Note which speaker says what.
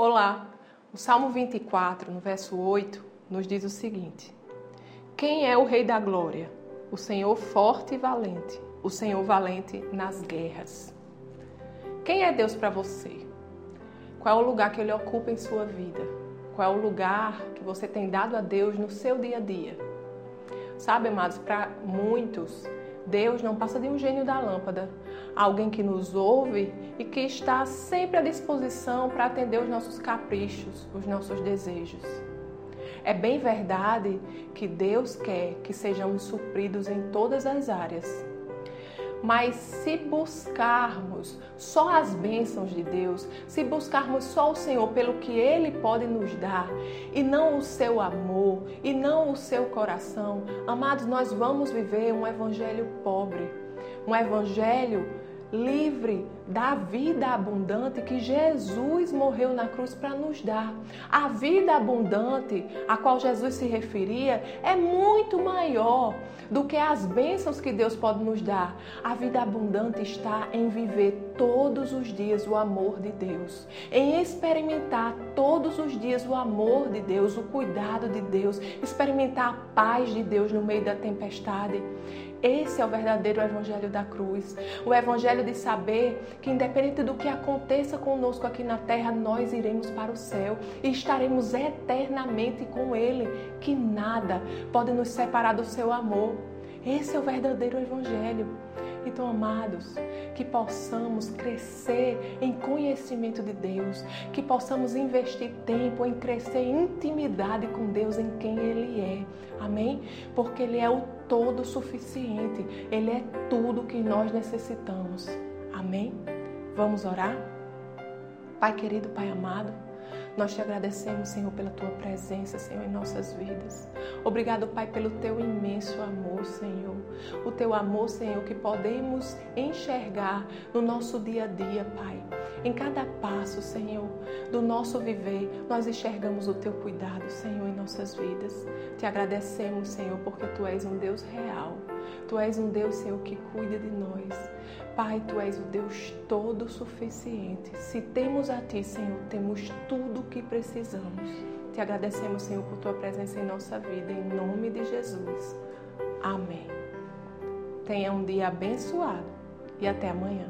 Speaker 1: Olá! O Salmo 24, no verso 8, nos diz o seguinte: Quem é o Rei da Glória? O Senhor forte e valente, o Senhor valente nas guerras. Quem é Deus para você? Qual é o lugar que Ele ocupa em sua vida? Qual é o lugar que você tem dado a Deus no seu dia a dia? Sabe, amados, para muitos, Deus não passa de um gênio da lâmpada, alguém que nos ouve e que está sempre à disposição para atender os nossos caprichos, os nossos desejos. É bem verdade que Deus quer que sejamos supridos em todas as áreas. Mas se buscarmos só as bênçãos de Deus, se buscarmos só o Senhor pelo que Ele pode nos dar, e não o seu amor, e não o seu coração, amados, nós vamos viver um evangelho pobre, um evangelho livre da vida abundante que Jesus morreu na cruz para nos dar. A vida abundante a qual Jesus se referia é muito maior do que as bênçãos que Deus pode nos dar. A vida abundante está em viver todos os dias o amor de Deus, em experimentar todos os dias o amor de Deus, o cuidado de Deus, experimentar a paz de Deus no meio da tempestade. Esse é o verdadeiro evangelho da cruz. O evangelho de saber que, independente do que aconteça conosco aqui na terra, nós iremos para o céu e estaremos eternamente com Ele. Que nada pode nos separar do seu amor. Esse é o verdadeiro evangelho. Então, amados, que possamos crescer em conhecimento de Deus, que possamos investir tempo em crescer em intimidade com Deus, em quem Ele é. Amém? Porque Ele é o todo suficiente, Ele é tudo que nós necessitamos. Amém? Vamos orar? Pai querido, Pai amado. Nós te agradecemos, Senhor, pela tua presença, Senhor, em nossas vidas. Obrigado, Pai, pelo teu imenso amor, Senhor. O teu amor, Senhor, que podemos enxergar no nosso dia a dia, Pai. Em cada passo, Senhor, do nosso viver, nós enxergamos o teu cuidado, Senhor, em nossas vidas. Te agradecemos, Senhor, porque tu és um Deus real. Tu és um Deus, Senhor, que cuida de nós. Pai, tu és o Deus todo suficiente. Se temos a ti, Senhor, temos tudo que precisamos. Te agradecemos, Senhor, por tua presença em nossa vida, em nome de Jesus. Amém. Tenha um dia abençoado e até amanhã.